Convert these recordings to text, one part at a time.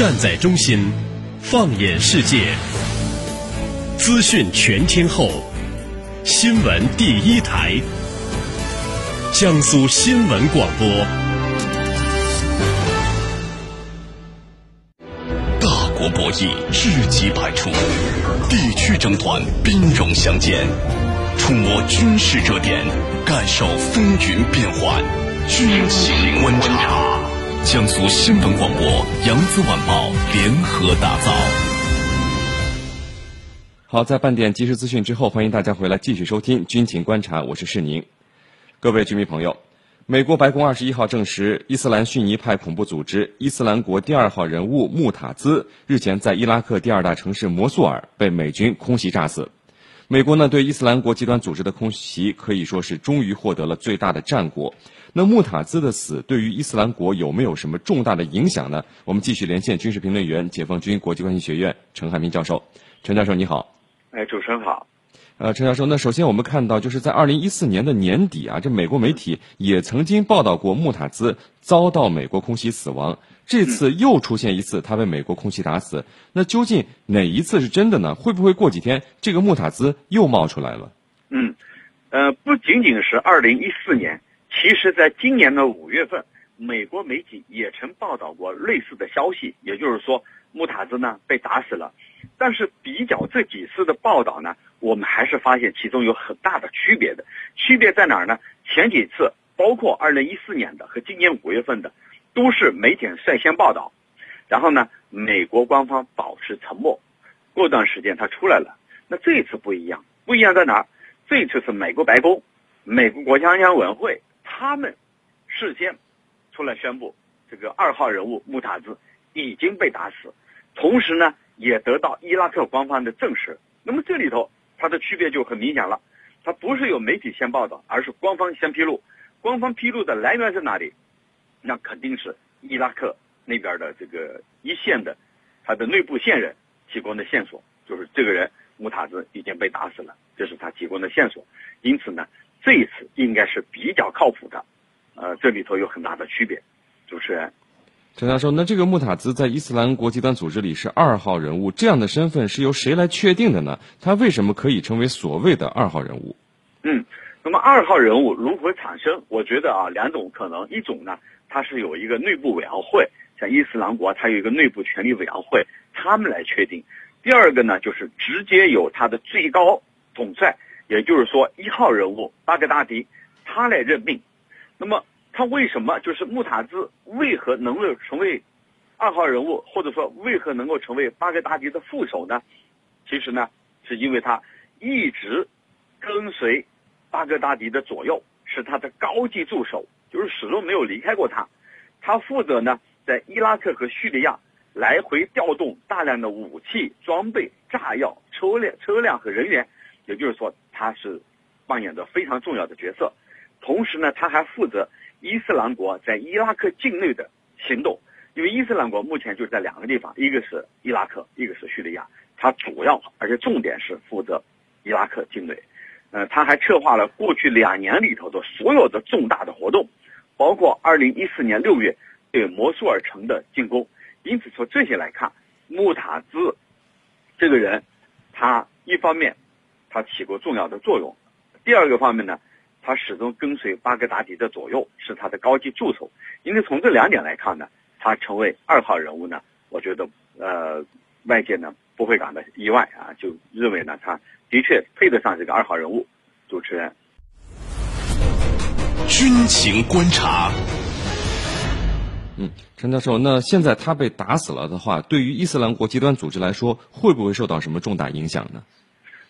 站在中心，放眼世界，资讯全天候，新闻第一台，江苏新闻广播。大国博弈，知己百出；地区争端，兵戎相见。触摸军事热点，感受风云变幻，军情观察。江苏新闻广播、扬子晚报联合打造。好，在半点即时资讯之后，欢迎大家回来继续收听军情观察，我是世宁。各位居民朋友，美国白宫二十一号证实，伊斯兰逊尼派恐怖组织伊斯兰国第二号人物穆塔兹日前在伊拉克第二大城市摩苏尔被美军空袭炸死。美国呢对伊斯兰国极端组织的空袭可以说是终于获得了最大的战果。那穆塔兹的死对于伊斯兰国有没有什么重大的影响呢？我们继续连线军事评论员、解放军国际关系学院陈汉民教授。陈教授你好。哎，主持人好。呃，陈教授，那首先我们看到就是在二零一四年的年底啊，这美国媒体也曾经报道过穆塔兹遭到美国空袭死亡。这次又出现一次他被美国空袭打死，那究竟哪一次是真的呢？会不会过几天这个穆塔兹又冒出来了？嗯，呃，不仅仅是二零一四年。其实，在今年的五月份，美国媒体也曾报道过类似的消息，也就是说，穆塔兹呢被打死了。但是，比较这几次的报道呢，我们还是发现其中有很大的区别的。区别在哪儿呢？前几次，包括二零一四年的和今年五月份的，都是媒体率先报道，然后呢，美国官方保持沉默。过段时间他出来了。那这一次不一样，不一样在哪儿？这一次是美国白宫、美国国家安全委员会。他们事先出来宣布，这个二号人物穆塔兹已经被打死，同时呢，也得到伊拉克官方的证实。那么这里头它的区别就很明显了，它不是由媒体先报道，而是官方先披露。官方披露的来源在哪里？那肯定是伊拉克那边的这个一线的他的内部线人提供的线索，就是这个人穆塔兹已经被打死了，这是他提供的线索。因此呢。这一次应该是比较靠谱的，呃，这里头有很大的区别。主持人，陈教授，那这个穆塔兹在伊斯兰国极端组织里是二号人物，这样的身份是由谁来确定的呢？他为什么可以成为所谓的二号人物？嗯，那么二号人物如何产生？我觉得啊，两种可能，一种呢，它是有一个内部委员会，像伊斯兰国，它有一个内部权力委员会，他们来确定；第二个呢，就是直接由他的最高统帅。也就是说，一号人物巴格达迪，他来任命。那么，他为什么就是穆塔兹为何能够成为二号人物，或者说为何能够成为巴格达迪的副手呢？其实呢，是因为他一直跟随巴格达迪的左右，是他的高级助手，就是始终没有离开过他。他负责呢，在伊拉克和叙利亚来回调动大量的武器装备、炸药、车辆、车辆和人员。也就是说。他是扮演着非常重要的角色，同时呢，他还负责伊斯兰国在伊拉克境内的行动。因为伊斯兰国目前就在两个地方，一个是伊拉克，一个是叙利亚。他主要而且重点是负责伊拉克境内。呃，他还策划了过去两年里头的所有的重大的活动，包括二零一四年六月对摩苏尔城的进攻。因此，从这些来看，穆塔兹这个人，他一方面。他起过重要的作用。第二个方面呢，他始终跟随巴格达迪的左右，是他的高级助手。因为从这两点来看呢，他成为二号人物呢，我觉得呃，外界呢不会感到意外啊，就认为呢他的确配得上这个二号人物。主持人，军情观察。嗯，陈教授，那现在他被打死了的话，对于伊斯兰国极端组织来说，会不会受到什么重大影响呢？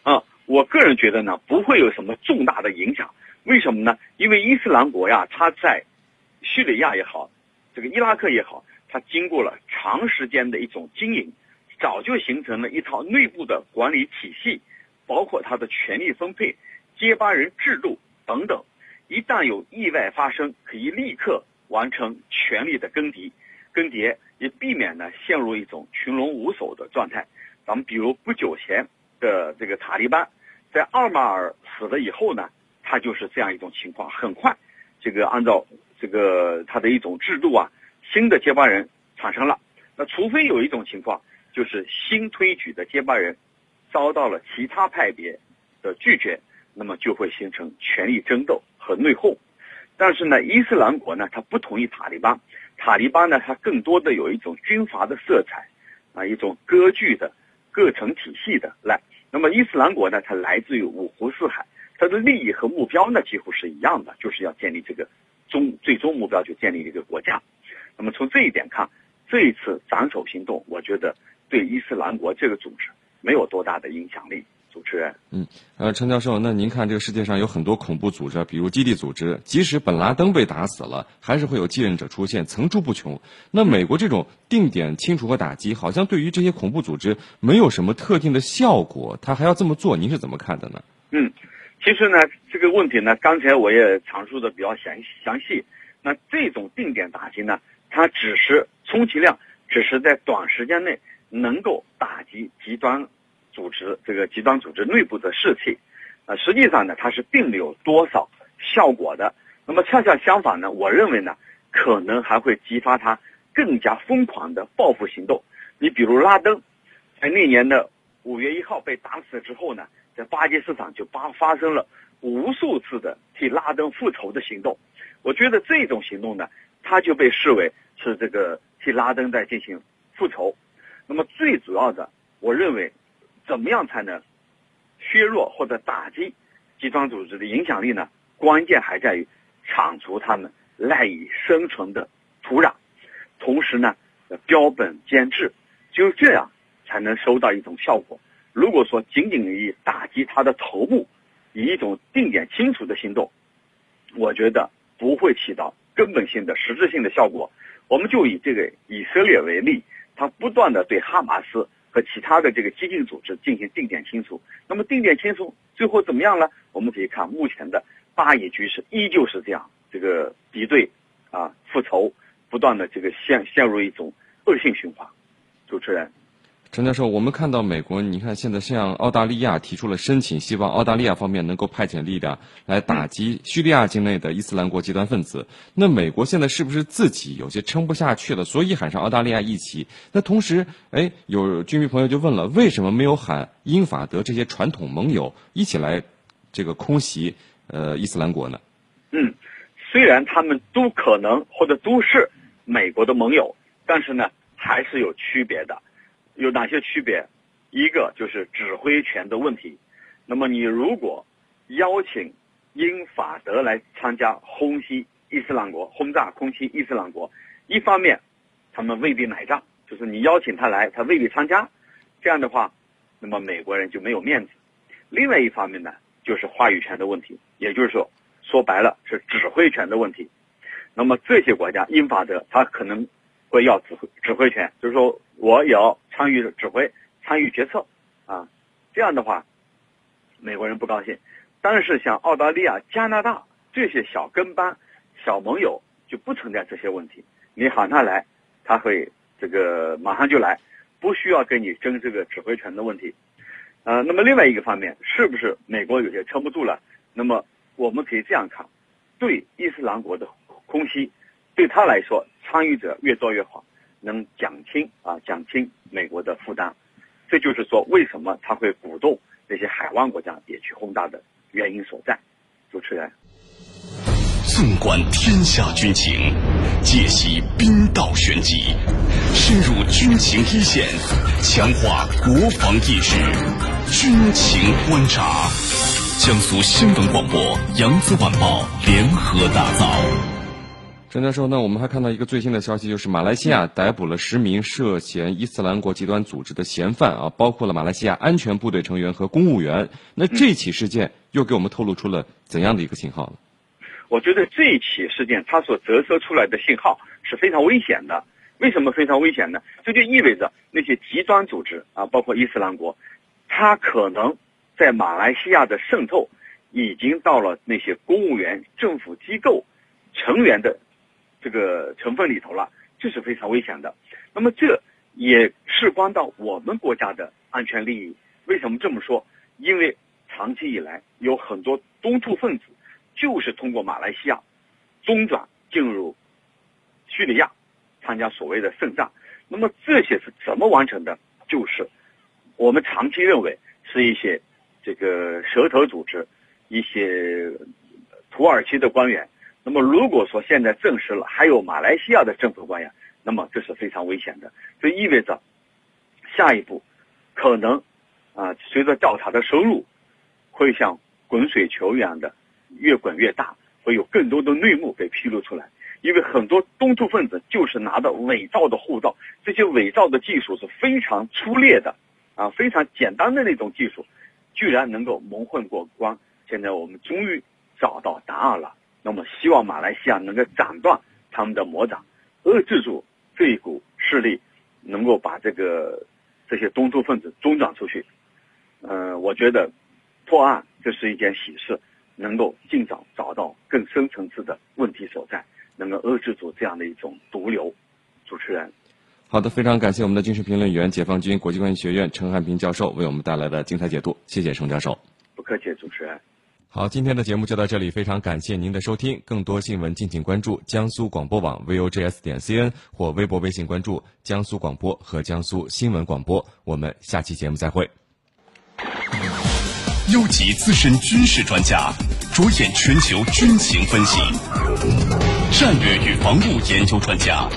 啊我个人觉得呢，不会有什么重大的影响。为什么呢？因为伊斯兰国呀，它在叙利亚也好，这个伊拉克也好，它经过了长时间的一种经营，早就形成了一套内部的管理体系，包括它的权力分配、接班人制度等等。一旦有意外发生，可以立刻完成权力的更迭，更迭也避免呢陷入一种群龙无首的状态。咱们比如不久前的这个塔利班。在奥马尔死了以后呢，他就是这样一种情况。很快，这个按照这个他的一种制度啊，新的接班人产生了。那除非有一种情况，就是新推举的接班人遭到了其他派别的拒绝，那么就会形成权力争斗和内讧。但是呢，伊斯兰国呢，它不同于塔利班，塔利班呢，它更多的有一种军阀的色彩，啊，一种割据的各层体系的来。那么伊斯兰国呢，它来自于五湖四海，它的利益和目标呢几乎是一样的，就是要建立这个终最终目标，就建立一个国家。那么从这一点看，这一次斩首行动，我觉得对伊斯兰国这个组织没有多大的影响力。主持人，嗯，呃，陈教授，那您看这个世界上有很多恐怖组织，比如基地组织，即使本拉登被打死了，还是会有继任者出现，层出不穷。那美国这种定点清除和打击，好像对于这些恐怖组织没有什么特定的效果，他还要这么做，您是怎么看的呢？嗯，其实呢，这个问题呢，刚才我也阐述的比较详详细。那这种定点打击呢，它只是充其量只是在短时间内能够打击极端。组织这个极端组织内部的士气，呃，实际上呢，它是并没有多少效果的。那么恰恰相反呢，我认为呢，可能还会激发他更加疯狂的报复行动。你比如拉登，在那年的五月一号被打死之后呢，在巴基斯坦就发发生了无数次的替拉登复仇的行动。我觉得这种行动呢，他就被视为是这个替拉登在进行复仇。那么最主要的，我认为。怎么样才能削弱或者打击极端组织的影响力呢？关键还在于铲除他们赖以生存的土壤，同时呢，标本兼治，只有这样才能收到一种效果。如果说仅仅以打击他的头部，以一种定点清除的行动，我觉得不会起到根本性的实质性的效果。我们就以这个以色列为例，他不断的对哈马斯。其他的这个激进组织进行定点清除，那么定点清除最后怎么样呢？我们可以看目前的巴以局势依旧是这样，这个敌对啊复仇不断的这个陷陷入一种恶性循环。主持人。陈教授，我们看到美国，你看现在向澳大利亚提出了申请，希望澳大利亚方面能够派遣力量来打击叙利亚境内的伊斯兰国极端分子。那美国现在是不是自己有些撑不下去了，所以喊上澳大利亚一起？那同时，哎，有军迷朋友就问了，为什么没有喊英法德这些传统盟友一起来这个空袭呃伊斯兰国呢？嗯，虽然他们都可能或者都是美国的盟友，但是呢，还是有区别的。有哪些区别？一个就是指挥权的问题。那么你如果邀请英法德来参加轰击伊斯兰国、轰炸空袭伊斯兰国，一方面他们未必买账，就是你邀请他来，他未必参加。这样的话，那么美国人就没有面子。另外一方面呢，就是话语权的问题，也就是说，说白了是指挥权的问题。那么这些国家，英法德他可能会要指挥指挥权，就是说。我也要参与指挥、参与决策，啊，这样的话，美国人不高兴。但是像澳大利亚、加拿大这些小跟班、小盟友就不存在这些问题。你喊他来，他会这个马上就来，不需要跟你争这个指挥权的问题。呃，那么另外一个方面，是不是美国有些撑不住了？那么我们可以这样看：对伊斯兰国的空袭，对他来说，参与者越多越好。能减轻啊，减轻美国的负担，这就是说，为什么他会鼓动那些海湾国家也去轰炸的原因所在。主持人，纵观天下军情，解析兵道玄机，深入军情一线，强化国防意识，军情观察。江苏新闻广播、扬子晚报联合打造。陈教授，那我们还看到一个最新的消息，就是马来西亚逮捕了十名涉嫌伊斯兰国极端组织的嫌犯啊，包括了马来西亚安全部队成员和公务员。那这起事件又给我们透露出了怎样的一个信号呢？我觉得这一起事件它所折射出来的信号是非常危险的。为什么非常危险呢？这就意味着那些极端组织啊，包括伊斯兰国，它可能在马来西亚的渗透已经到了那些公务员、政府机构成员的。这个成分里头了，这是非常危险的。那么这也事关到我们国家的安全利益。为什么这么说？因为长期以来有很多东突分子就是通过马来西亚中转进入叙利亚参加所谓的圣战。那么这些是怎么完成的？就是我们长期认为是一些这个蛇头组织，一些土耳其的官员。那么如果说现在证实了还有马来西亚的政府官员，那么这是非常危险的。这意味着下一步可能啊，随着调查的深入，会像滚水球一样的越滚越大，会有更多的内幕被披露出来。因为很多东突分子就是拿的伪造的护照，这些伪造的技术是非常粗劣的，啊，非常简单的那种技术，居然能够蒙混过关。现在我们终于找到答案了。那么，希望马来西亚能够斩断他们的魔掌，遏制住这一股势力，能够把这个这些东突分子中转出去。嗯，我觉得破案这是一件喜事，能够尽早找到更深层次的问题所在，能够遏制住这样的一种毒瘤。主持人，好的，非常感谢我们的军事评论员、解放军国际关系学院陈汉平教授为我们带来的精彩解读，谢谢陈教授。不客气。好，今天的节目就到这里，非常感谢您的收听。更多新闻，敬请关注江苏广播网 vogs 点 cn 或微博、微信关注江苏广播和江苏新闻广播。我们下期节目再会。优级资深军事专家，着眼全球军情分析，战略与防务研究专家。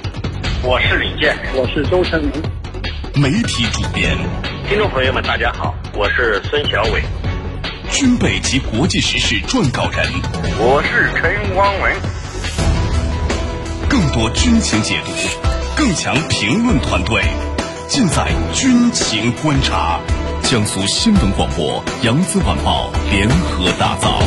我是李健，我是周成明。媒体主编，听众朋友们，大家好，我是孙小伟。军备及国际时事撰稿人，我是陈光文。更多军情解读，更强评论团队，尽在军情观察。江苏新闻广播、扬子晚报联合打造。